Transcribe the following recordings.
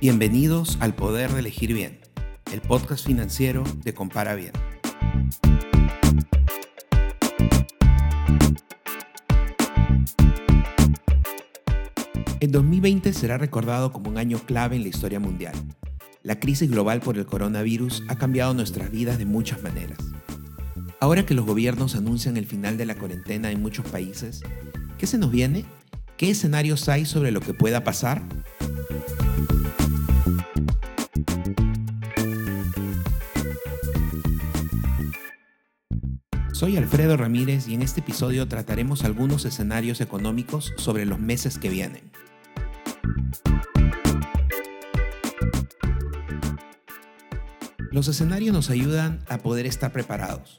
Bienvenidos al Poder de Elegir Bien, el podcast financiero de Compara Bien. El 2020 será recordado como un año clave en la historia mundial. La crisis global por el coronavirus ha cambiado nuestras vidas de muchas maneras. Ahora que los gobiernos anuncian el final de la cuarentena en muchos países, ¿qué se nos viene? ¿Qué escenarios hay sobre lo que pueda pasar? Soy Alfredo Ramírez y en este episodio trataremos algunos escenarios económicos sobre los meses que vienen. Los escenarios nos ayudan a poder estar preparados.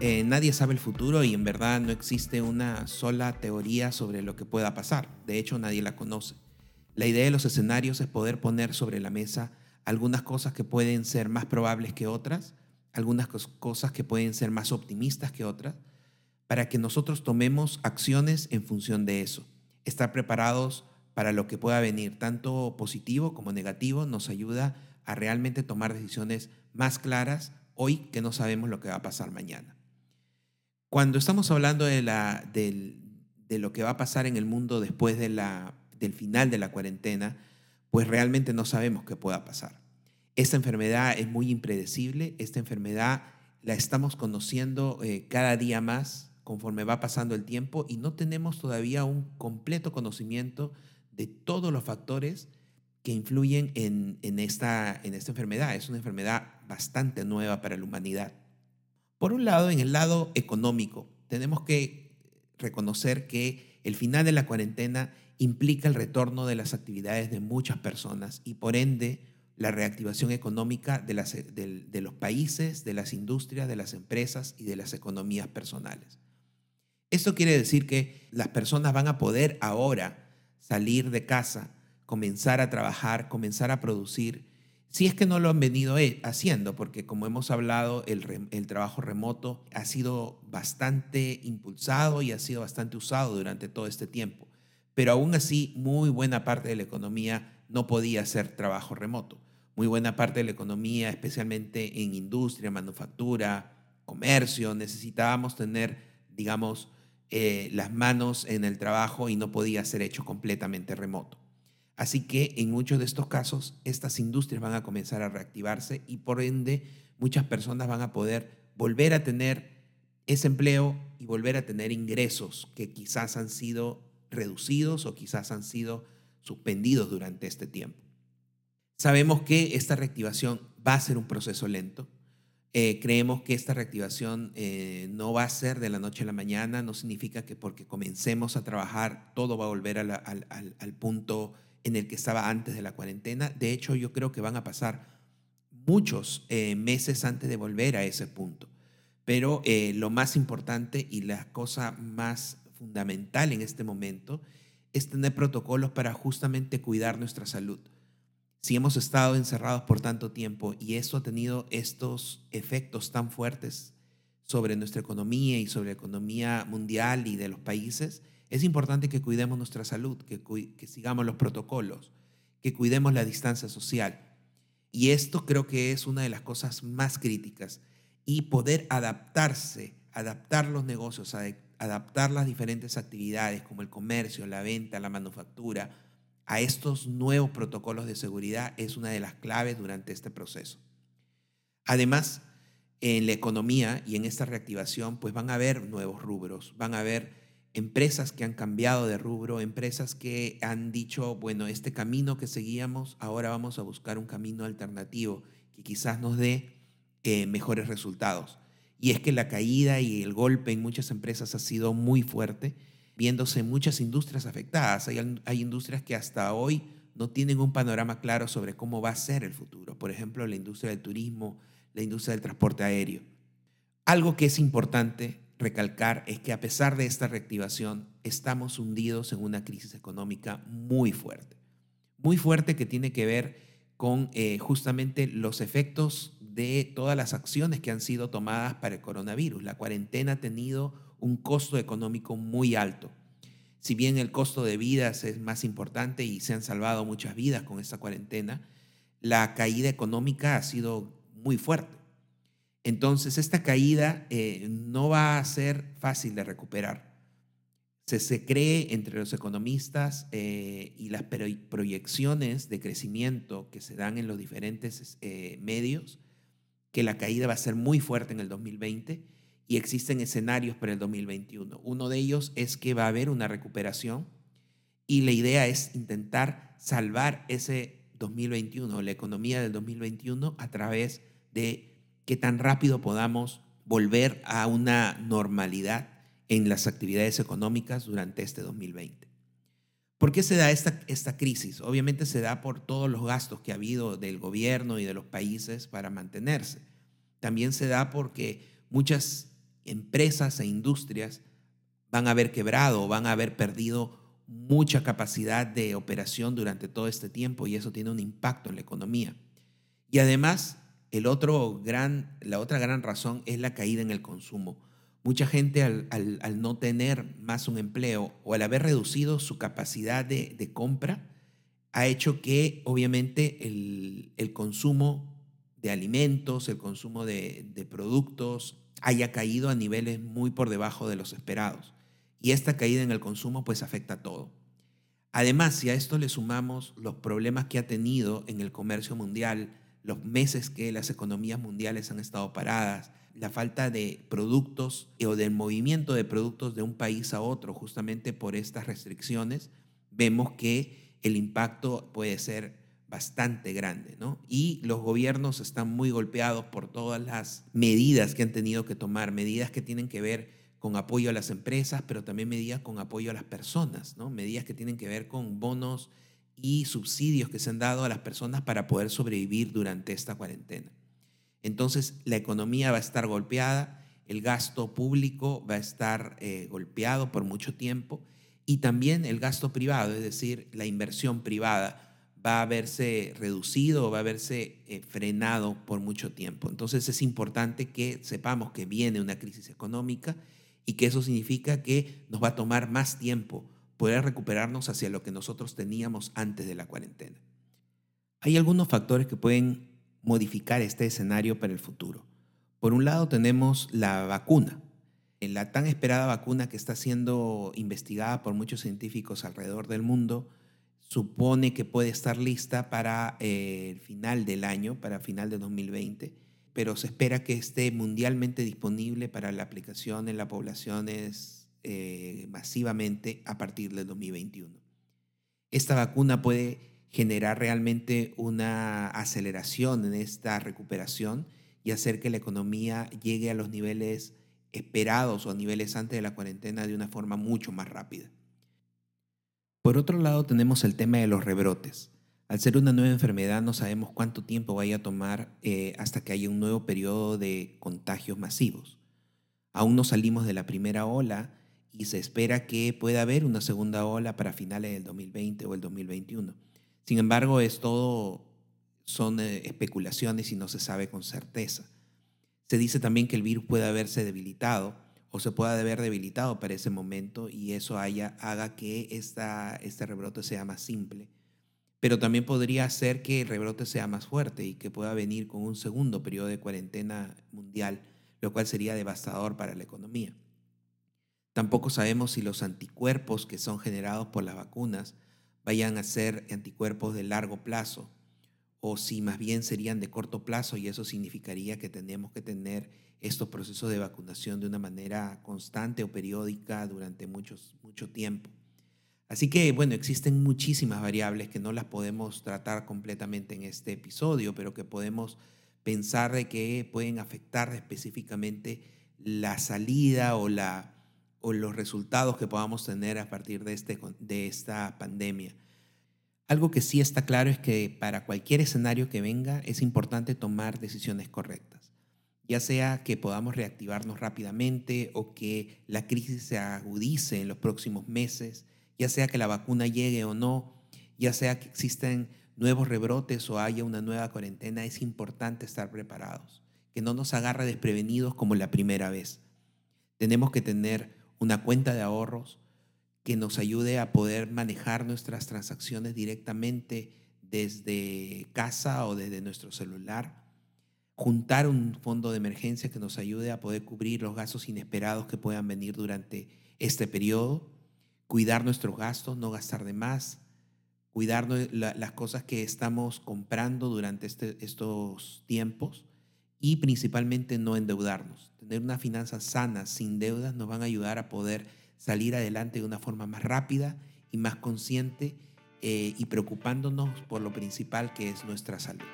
Eh, nadie sabe el futuro y en verdad no existe una sola teoría sobre lo que pueda pasar. De hecho, nadie la conoce. La idea de los escenarios es poder poner sobre la mesa algunas cosas que pueden ser más probables que otras algunas cosas que pueden ser más optimistas que otras, para que nosotros tomemos acciones en función de eso. Estar preparados para lo que pueda venir, tanto positivo como negativo, nos ayuda a realmente tomar decisiones más claras hoy que no sabemos lo que va a pasar mañana. Cuando estamos hablando de, la, de lo que va a pasar en el mundo después de la, del final de la cuarentena, pues realmente no sabemos qué pueda pasar. Esta enfermedad es muy impredecible, esta enfermedad la estamos conociendo eh, cada día más conforme va pasando el tiempo y no tenemos todavía un completo conocimiento de todos los factores que influyen en, esta enfermedad. Es una enfermedad bastante nueva para la humanidad. Por un lado, en el lado económico, tenemos que reconocer que el final de la cuarentena implica el retorno de las actividades de muchas personas y por ende la reactivación económica de, los países, de las industrias, de las empresas y de las economías personales. Esto quiere decir que las personas van a poder ahora salir de casa, comenzar a trabajar, comenzar a producir, si es que no lo han venido haciendo, porque como hemos hablado, el, el trabajo remoto ha sido bastante impulsado y ha sido bastante usado durante todo este tiempo. Pero aún así, muy buena parte de la economía no podía hacer trabajo remoto muy buena parte de la economía, especialmente en industria, manufactura, comercio, necesitábamos tener, digamos, eh, las manos en el trabajo y no podía ser hecho completamente remoto. Así que en muchos de estos casos, estas industrias van a comenzar a reactivarse y por ende muchas personas van a poder volver a tener ese empleo y volver a tener ingresos que quizás han sido reducidos o quizás han sido suspendidos durante este tiempo. Sabemos que esta reactivación va a ser un proceso lento. Eh, creemos que esta reactivación eh, no va a ser de la noche a la mañana, no significa que porque comencemos a trabajar todo va a volver al, punto en el que estaba antes de la cuarentena. De hecho, yo creo que van a pasar muchos eh, meses antes de volver a ese punto. Pero lo más importante y la cosa más fundamental en este momento es tener protocolos para justamente cuidar nuestra salud si hemos estado encerrados por tanto tiempo y eso ha tenido estos efectos tan fuertes sobre nuestra economía y sobre la economía mundial y de los países, es importante que cuidemos nuestra salud, que, sigamos los protocolos, que cuidemos la distancia social. Y esto creo que es una de las cosas más críticas. Y poder adaptarse, adaptar los negocios, adaptar las diferentes actividades como el comercio, la venta, la manufactura, a estos nuevos protocolos de seguridad es una de las claves durante este proceso. Además, en la economía y en esta reactivación, pues van a haber nuevos rubros, van a haber empresas que han cambiado de rubro, empresas que han dicho, bueno, este camino que seguíamos, ahora vamos a buscar un camino alternativo que quizás nos dé eh, mejores resultados. Y es que la caída y el golpe en muchas empresas ha sido muy fuerte viéndose muchas industrias afectadas. Hay, industrias que hasta hoy no tienen un panorama claro sobre cómo va a ser el futuro. Por ejemplo, la industria del turismo, la industria del transporte aéreo. Algo que es importante recalcar es que a pesar de esta reactivación, estamos hundidos en una crisis económica muy fuerte. Muy fuerte que tiene que ver con eh, justamente los efectos de todas las acciones que han sido tomadas para el coronavirus. La cuarentena ha tenido un costo económico muy alto. Si bien el costo de vidas es más importante y se han salvado muchas vidas con esta cuarentena, la caída económica ha sido muy fuerte. Entonces, esta caída eh, no va a ser fácil de recuperar. Se, cree entre los economistas eh, y las proyecciones de crecimiento que se dan en los diferentes eh, medios que la caída va a ser muy fuerte en el 2020 y existen escenarios para el 2021. Uno de ellos es que va a haber una recuperación y la idea es intentar salvar ese 2021, la economía del 2021 a través de qué tan rápido podamos volver a una normalidad en las actividades económicas durante este 2020. ¿Por qué se da esta, esta crisis? Obviamente se da por todos los gastos que ha habido del gobierno y de los países para mantenerse. También se da porque muchas empresas e industrias van a haber quebrado, van a haber perdido mucha capacidad de operación durante todo este tiempo y eso tiene un impacto en la economía. Y además, el otro gran, la otra gran razón es la caída en el consumo. Mucha gente al, no tener más un empleo o al haber reducido su capacidad de, compra, ha hecho que obviamente el, consumo de alimentos, el consumo de productos haya caído a niveles muy por debajo de los esperados. Y esta caída en el consumo pues afecta a todo. Además, si a esto le sumamos los problemas que ha tenido en el comercio mundial, los meses que las economías mundiales han estado paradas, la falta de productos o del movimiento de productos de un país a otro justamente por estas restricciones, vemos que el impacto puede ser bastante grande, ¿no? Y los gobiernos están muy golpeados por todas las medidas que han tenido que tomar, medidas que tienen que ver con apoyo a las empresas, pero también medidas con apoyo a las personas, ¿no? Medidas que tienen que ver con bonos y subsidios que se han dado a las personas para poder sobrevivir durante esta cuarentena. Entonces, la economía va a estar golpeada, el gasto público va a estar eh, golpeado por mucho tiempo y también el gasto privado, es decir, la inversión privada va a verse reducido, va a verse eh, frenado por mucho tiempo. Entonces es importante que sepamos que viene una crisis económica y que eso significa que nos va a tomar más tiempo poder recuperarnos hacia lo que nosotros teníamos antes de la cuarentena. Hay algunos factores que pueden modificar este escenario para el futuro. Por un lado tenemos la vacuna, la tan esperada vacuna que está siendo investigada por muchos científicos alrededor del mundo, supone que puede estar lista para eh, el final del año, para final de 2020, pero se espera que esté mundialmente disponible para la aplicación en la población eh, masivamente a partir del 2021. Esta vacuna puede generar realmente una aceleración en esta recuperación y hacer que la economía llegue a los niveles esperados o a niveles antes de la cuarentena de una forma mucho más rápida. Por otro lado, tenemos el tema de los rebrotes. Al ser una nueva enfermedad, no sabemos cuánto tiempo vaya a tomar eh, hasta que haya un nuevo periodo de contagios masivos. Aún no salimos de la primera ola y se espera que pueda haber una segunda ola para finales del 2020 o el 2021. Sin embargo, es todo, son eh, especulaciones y no se sabe con certeza. Se dice también que el virus puede haberse debilitado o se puede haber debilitado para ese momento y eso haya, haga que esta, este rebrote sea más simple. Pero también podría hacer que el rebrote sea más fuerte y que pueda venir con un segundo periodo de cuarentena mundial, lo cual sería devastador para la economía. Tampoco sabemos si los anticuerpos que son generados por las vacunas vayan a ser anticuerpos de largo plazo o si más bien serían de corto plazo y eso significaría que tenemos que tener estos procesos de vacunación de una manera constante o periódica durante muchos, mucho tiempo. Así que, bueno, existen muchísimas variables que no las podemos tratar completamente en este episodio, pero que podemos pensar de que pueden afectar específicamente la salida o la o los resultados que podamos tener a partir de, este, de esta pandemia. Algo que sí está claro es que para cualquier escenario que venga es importante tomar decisiones correctas, ya sea que podamos reactivarnos rápidamente o que la crisis se agudice en los próximos meses, ya sea que la vacuna llegue o no, ya sea que existen nuevos rebrotes o haya una nueva cuarentena, es importante estar preparados, que no nos agarre desprevenidos como la primera vez. Tenemos que tener una cuenta de ahorros que nos ayude a poder manejar nuestras transacciones directamente desde casa o desde nuestro celular, juntar un fondo de emergencia que nos ayude a poder cubrir los gastos inesperados que puedan venir durante este periodo, cuidar nuestros gastos, no gastar de más, cuidar las cosas que estamos comprando durante este, estos tiempos y principalmente no endeudarnos. Tener una finanza sana, sin deudas, nos van a ayudar a poder salir adelante de una forma más rápida y más consciente eh, y preocupándonos por lo principal que es nuestra salud.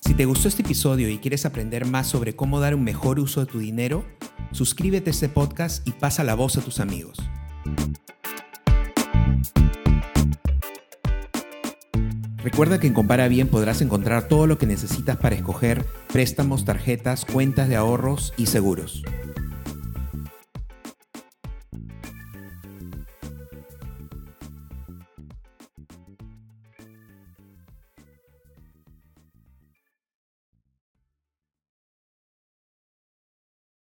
Si te gustó este episodio y quieres aprender más sobre cómo dar un mejor uso de tu dinero, suscríbete a este podcast y pasa la voz a tus amigos. Recuerda que en Compara Bien podrás encontrar todo lo que necesitas para escoger préstamos, tarjetas, cuentas de ahorros y seguros.